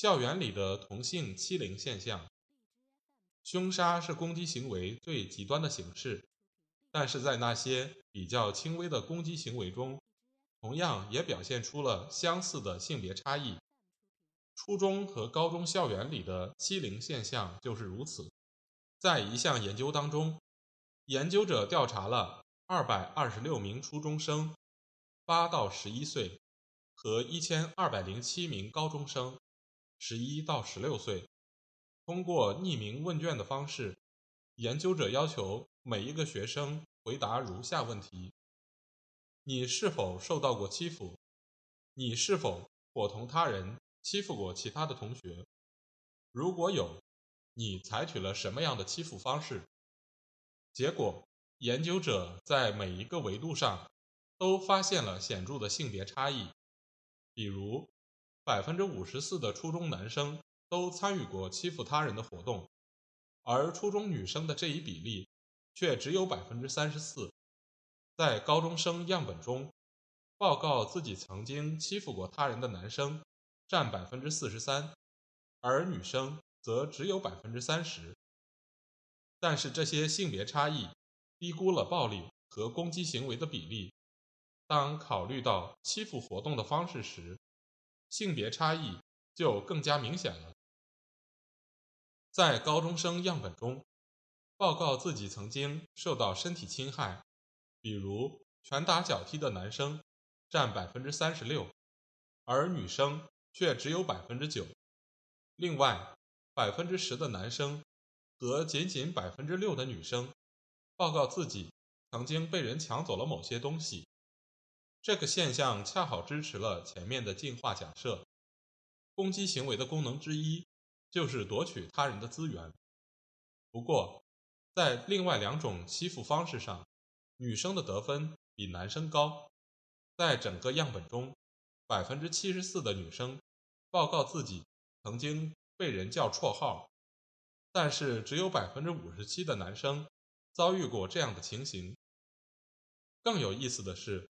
校园里的同性欺凌现象，凶杀是攻击行为最极端的形式，但是在那些比较轻微的攻击行为中，同样也表现出了相似的性别差异。初中和高中校园里的欺凌现象就是如此。在一项研究当中，研究者调查了。二百二十六名初中生，八到十一岁，和一千二百零七名高中生，十一到十六岁。通过匿名问卷的方式，研究者要求每一个学生回答如下问题：你是否受到过欺负？你是否伙同他人欺负过其他的同学？如果有，你采取了什么样的欺负方式？结果。研究者在每一个维度上都发现了显著的性别差异，比如，百分之五十四的初中男生都参与过欺负他人的活动，而初中女生的这一比例却只有百分之三十四。在高中生样本中，报告自己曾经欺负过他人的男生占百分之四十三，而女生则只有百分之三十。但是这些性别差异。低估了暴力和攻击行为的比例。当考虑到欺负活动的方式时，性别差异就更加明显了。在高中生样本中，报告自己曾经受到身体侵害，比如拳打脚踢的男生占百分之三十六，而女生却只有百分之九。另外，百分之十的男生和仅仅百分之六的女生。报告自己曾经被人抢走了某些东西，这个现象恰好支持了前面的进化假设。攻击行为的功能之一就是夺取他人的资源。不过，在另外两种欺负方式上，女生的得分比男生高。在整个样本中，百分之七十四的女生报告自己曾经被人叫绰号，但是只有百分之五十七的男生。遭遇过这样的情形。更有意思的是，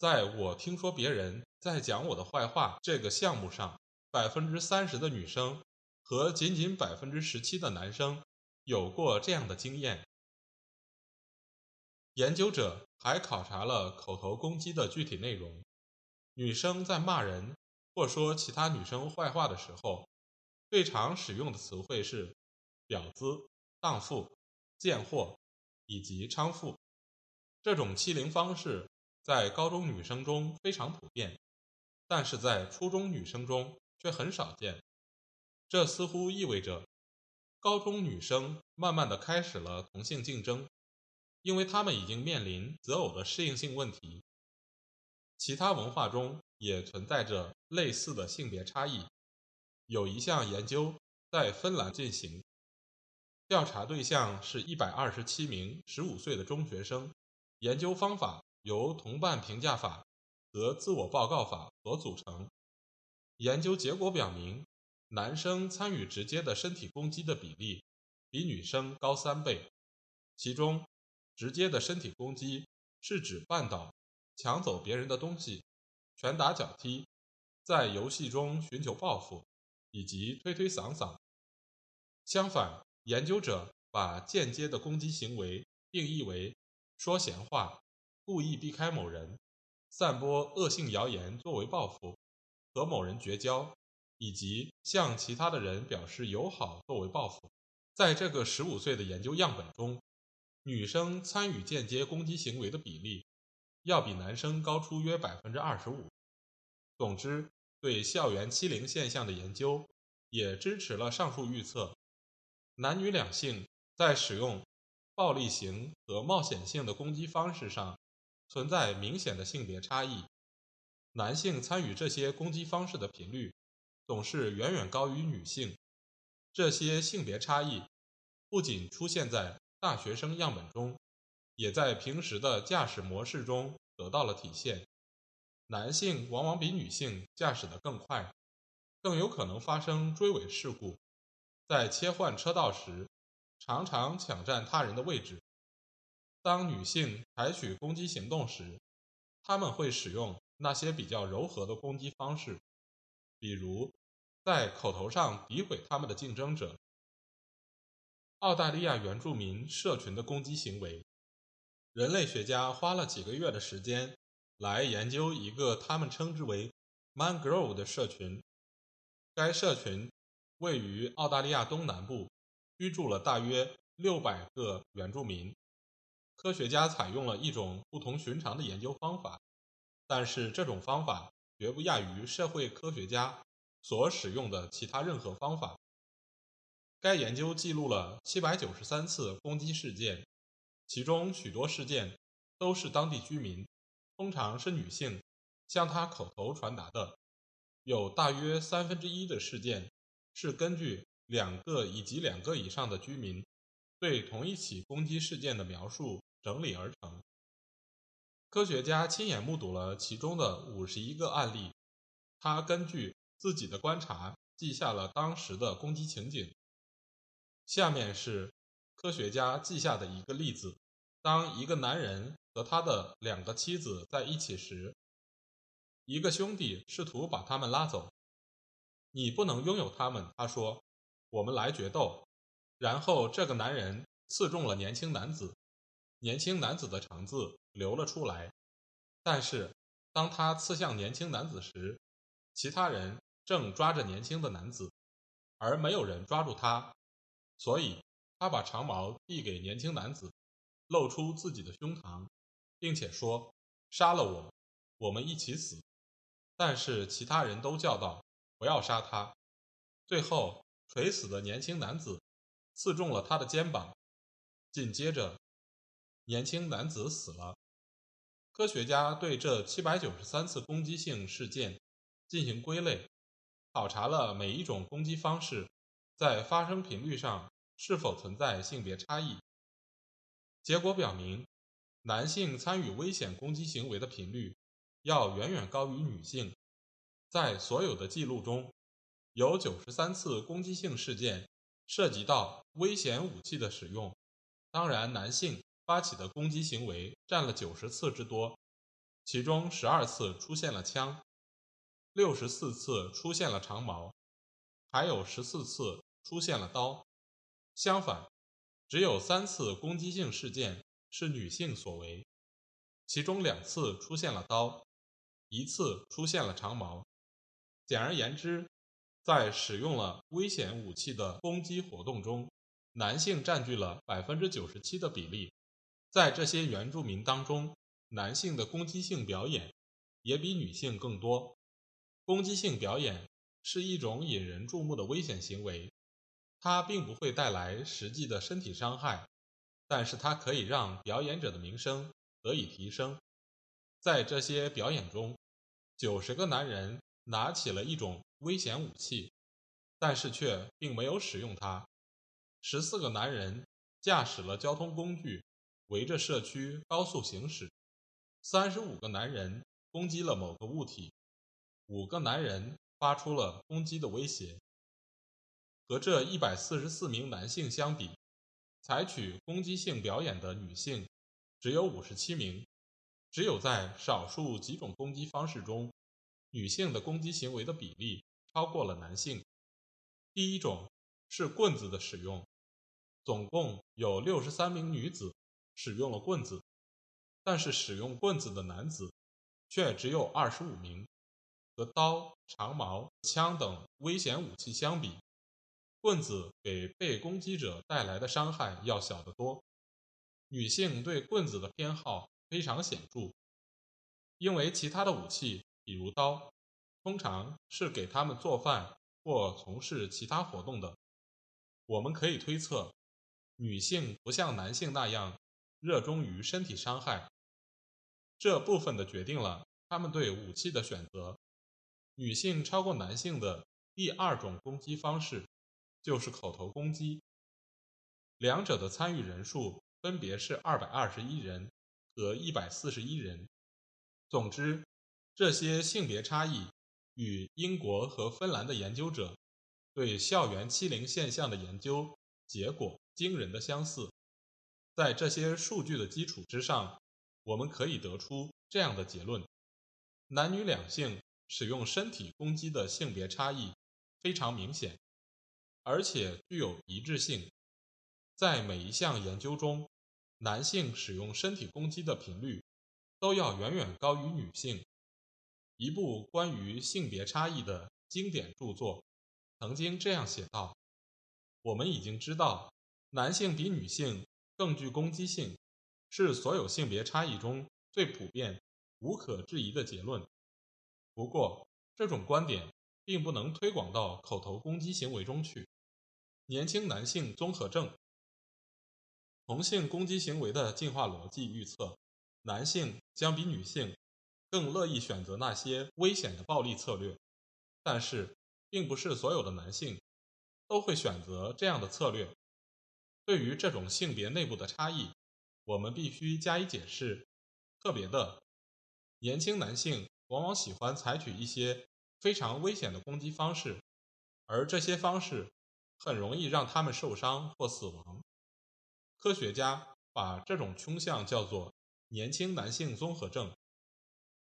在我听说别人在讲我的坏话这个项目上，百分之三十的女生和仅仅百分之十七的男生有过这样的经验。研究者还考察了口头攻击的具体内容。女生在骂人或说其他女生坏话的时候，最常使用的词汇是“婊子”“荡妇”“贱货”。以及娼妇，这种欺凌方式在高中女生中非常普遍，但是在初中女生中却很少见。这似乎意味着高中女生慢慢的开始了同性竞争，因为她们已经面临择偶的适应性问题。其他文化中也存在着类似的性别差异。有一项研究在芬兰进行。调查对象是一百二十七名十五岁的中学生，研究方法由同伴评价法和自我报告法所组成。研究结果表明，男生参与直接的身体攻击的比例比女生高三倍。其中，直接的身体攻击是指绊倒、抢走别人的东西、拳打脚踢，在游戏中寻求报复，以及推推搡搡。相反，研究者把间接的攻击行为定义为说闲话、故意避开某人、散播恶性谣言作为报复、和某人绝交，以及向其他的人表示友好作为报复。在这个十五岁的研究样本中，女生参与间接攻击行为的比例要比男生高出约百分之二十五。总之，对校园欺凌现象的研究也支持了上述预测。男女两性在使用暴力型和冒险性的攻击方式上存在明显的性别差异，男性参与这些攻击方式的频率总是远远高于女性。这些性别差异不仅出现在大学生样本中，也在平时的驾驶模式中得到了体现。男性往往比女性驾驶得更快，更有可能发生追尾事故。在切换车道时，常常抢占他人的位置。当女性采取攻击行动时，他们会使用那些比较柔和的攻击方式，比如在口头上诋毁他们的竞争者。澳大利亚原住民社群的攻击行为，人类学家花了几个月的时间来研究一个他们称之为 “mangrove” 的社群。该社群。位于澳大利亚东南部，居住了大约六百个原住民。科学家采用了一种不同寻常的研究方法，但是这种方法绝不亚于社会科学家所使用的其他任何方法。该研究记录了七百九十三次攻击事件，其中许多事件都是当地居民，通常是女性，向他口头传达的。有大约三分之一的事件。是根据两个以及两个以上的居民对同一起攻击事件的描述整理而成。科学家亲眼目睹了其中的五十一个案例，他根据自己的观察记下了当时的攻击情景。下面是科学家记下的一个例子：当一个男人和他的两个妻子在一起时，一个兄弟试图把他们拉走。你不能拥有他们，他说：“我们来决斗。”然后这个男人刺中了年轻男子，年轻男子的肠子流了出来。但是当他刺向年轻男子时，其他人正抓着年轻的男子，而没有人抓住他，所以他把长矛递给年轻男子，露出自己的胸膛，并且说：“杀了我，我们一起死。”但是其他人都叫道。不要杀他！最后，垂死的年轻男子刺中了他的肩膀。紧接着，年轻男子死了。科学家对这七百九十三次攻击性事件进行归类，考察了每一种攻击方式在发生频率上是否存在性别差异。结果表明，男性参与危险攻击行为的频率要远远高于女性。在所有的记录中，有九十三次攻击性事件涉及到危险武器的使用。当然，男性发起的攻击行为占了九十次之多，其中十二次出现了枪，六十四次出现了长矛，还有十四次出现了刀。相反，只有三次攻击性事件是女性所为，其中两次出现了刀，一次出现了长矛。简而言之，在使用了危险武器的攻击活动中，男性占据了百分之九十七的比例。在这些原住民当中，男性的攻击性表演也比女性更多。攻击性表演是一种引人注目的危险行为，它并不会带来实际的身体伤害，但是它可以让表演者的名声得以提升。在这些表演中，九十个男人。拿起了一种危险武器，但是却并没有使用它。十四个男人驾驶了交通工具，围着社区高速行驶。三十五个男人攻击了某个物体，五个男人发出了攻击的威胁。和这一百四十四名男性相比，采取攻击性表演的女性只有五十七名。只有在少数几种攻击方式中。女性的攻击行为的比例超过了男性。第一种是棍子的使用，总共有六十三名女子使用了棍子，但是使用棍子的男子却只有二十五名。和刀、长矛、枪等危险武器相比，棍子给被攻击者带来的伤害要小得多。女性对棍子的偏好非常显著，因为其他的武器。比如刀，通常是给他们做饭或从事其他活动的。我们可以推测，女性不像男性那样热衷于身体伤害，这部分的决定了他们对武器的选择。女性超过男性的第二种攻击方式就是口头攻击，两者的参与人数分别是二百二十一人和一百四十一人。总之，这些性别差异与英国和芬兰的研究者对校园欺凌现象的研究结果惊人的相似。在这些数据的基础之上，我们可以得出这样的结论：男女两性使用身体攻击的性别差异非常明显，而且具有一致性。在每一项研究中，男性使用身体攻击的频率都要远远高于女性。一部关于性别差异的经典著作曾经这样写道：“我们已经知道，男性比女性。”更具攻击性，是所有性别差异中最普遍、无可置疑的结论。不过，这种观点并不能推广到口头攻击行为中去。年轻男性综合症，同性攻击行为的进化逻辑预测，男性将比女性更乐意选择那些危险的暴力策略。但是，并不是所有的男性都会选择这样的策略。对于这种性别内部的差异，我们必须加以解释。特别的，年轻男性往往喜欢采取一些非常危险的攻击方式，而这些方式很容易让他们受伤或死亡。科学家把这种倾向叫做“年轻男性综合症”。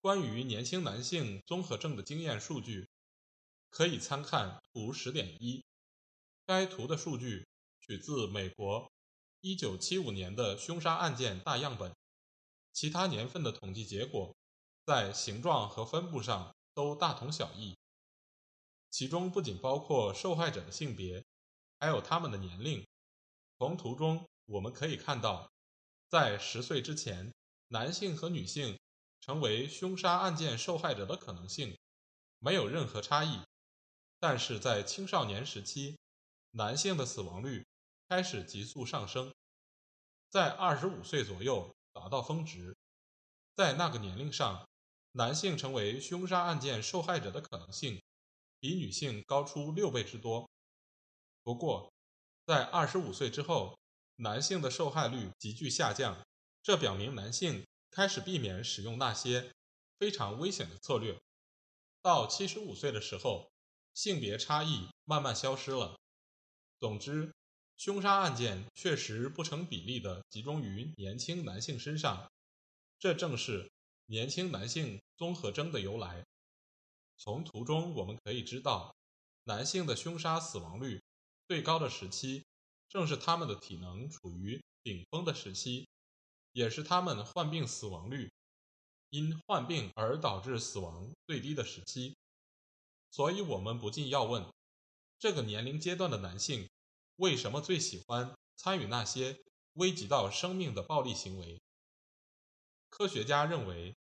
关于年轻男性综合症的经验数据，可以参看图十点一。该图的数据。取自美国1975年的凶杀案件大样本，其他年份的统计结果在形状和分布上都大同小异。其中不仅包括受害者的性别，还有他们的年龄。从图中我们可以看到，在十岁之前，男性和女性成为凶杀案件受害者的可能性没有任何差异，但是在青少年时期，男性的死亡率。开始急速上升，在二十五岁左右达到峰值。在那个年龄上，男性成为凶杀案件受害者的可能性比女性高出六倍之多。不过，在二十五岁之后，男性的受害率急剧下降，这表明男性开始避免使用那些非常危险的策略。到七十五岁的时候，性别差异慢慢消失了。总之。凶杀案件确实不成比例地集中于年轻男性身上，这正是年轻男性综合征的由来。从图中我们可以知道，男性的凶杀死亡率最高的时期，正是他们的体能处于顶峰的时期，也是他们患病死亡率因患病而导致死亡最低的时期。所以，我们不禁要问：这个年龄阶段的男性。为什么最喜欢参与那些危及到生命的暴力行为？科学家认为，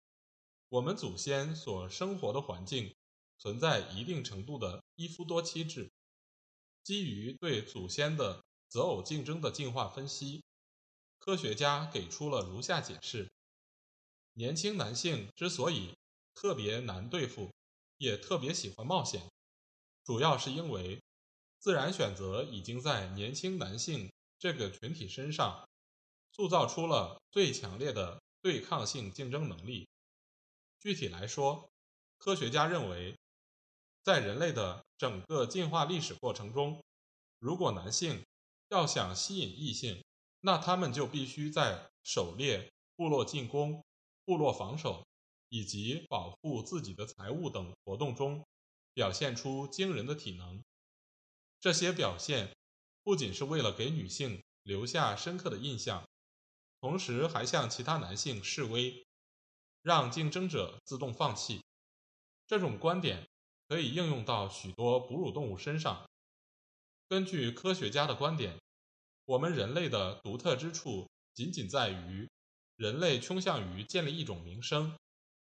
我们祖先所生活的环境存在一定程度的一夫多妻制。基于对祖先的择偶竞争的进化分析，科学家给出了如下解释：年轻男性之所以特别难对付，也特别喜欢冒险，主要是因为。自然选择已经在年轻男性这个群体身上塑造出了最强烈的对抗性竞争能力。具体来说，科学家认为，在人类的整个进化历史过程中，如果男性要想吸引异性，那他们就必须在狩猎、部落进攻、部落防守以及保护自己的财物等活动中表现出惊人的体能。这些表现不仅是为了给女性留下深刻的印象，同时还向其他男性示威，让竞争者自动放弃。这种观点可以应用到许多哺乳动物身上。根据科学家的观点，我们人类的独特之处仅仅在于，人类倾向于建立一种名声，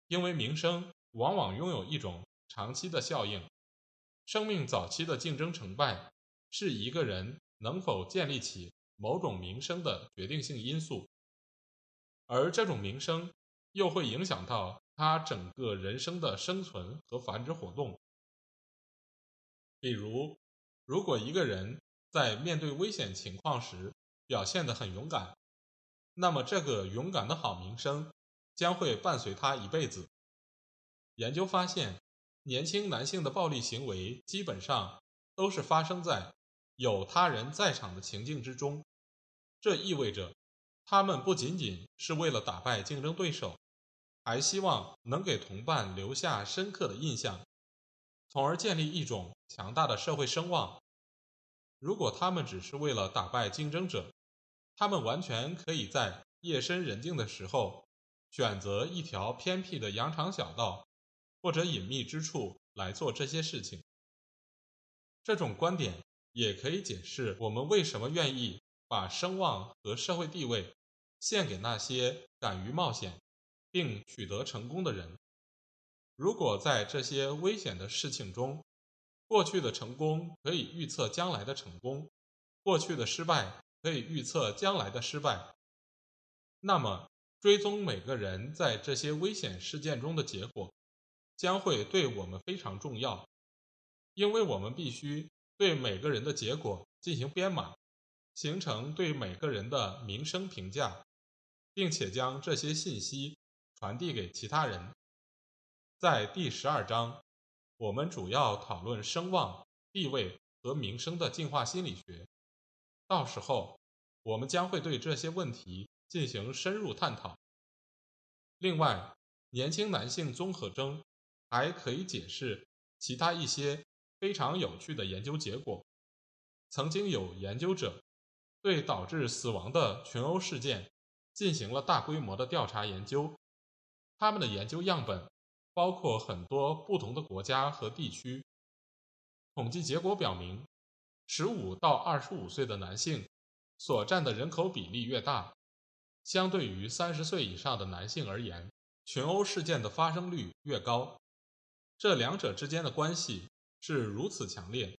因为名声往往拥有一种长期的效应。生命早期的竞争成败，是一个人能否建立起某种名声的决定性因素，而这种名声又会影响到他整个人生的生存和繁殖活动。比如，如果一个人在面对危险情况时表现得很勇敢，那么这个勇敢的好名声将会伴随他一辈子。研究发现，年轻男性的暴力行为基本上都是发生在有他人在场的情境之中，这意味着他们不仅仅是为了打败竞争对手，还希望能给同伴留下深刻的印象。从而建立一种强大的社会声望。如果他们只是为了打败竞争者，他们完全可以在夜深人静的时候选择一条偏僻的羊肠小道或者隐秘之处来做这些事情。这种观点也可以解释我们为什么愿意把声望和社会地位献给那些敢于冒险并取得成功的人。如果在这些危险的事情中，过去的成功可以预测将来的成功，过去的失败可以预测将来的失败，那么追踪每个人在这些危险事件中的结果，将会对我们非常重要，因为我们必须对每个人的结果进行编码，形成对每个人的名声评价，并且将这些信息传递给其他人。在第十二章，我们主要讨论声望、地位和名声的进化心理学。到时候，我们将会对这些问题进行深入探讨。另外，年轻男性综合征还可以解释其他一些非常有趣的研究结果。曾经有研究者对导致死亡的群殴事件进行了大规模的调查研究，他们的研究样本。包括很多不同的国家和地区。统计结果表明，十五到二十五岁的男性所占的人口比例越大，相对于三十岁以上的男性而言，群殴事件的发生率越高。这两者之间的关系是如此强烈，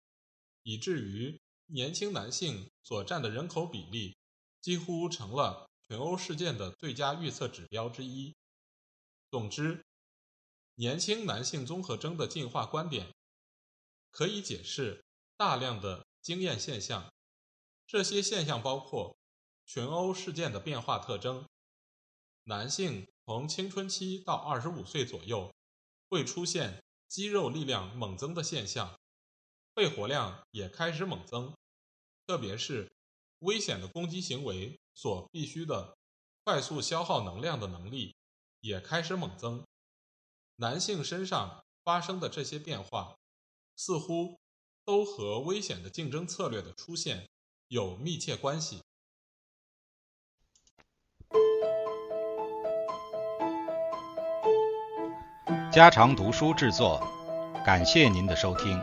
以至于年轻男性所占的人口比例几乎成了群殴事件的最佳预测指标之一。总之。年轻男性综合征的进化观点可以解释大量的经验现象，这些现象包括群殴事件的变化特征：男性从青春期到二十五岁左右会出现肌肉力量猛增的现象，肺活量也开始猛增，特别是危险的攻击行为所必须的快速消耗能量的能力也开始猛增。男性身上发生的这些变化，似乎都和危险的竞争策略的出现有密切关系。家常读书制作，感谢您的收听。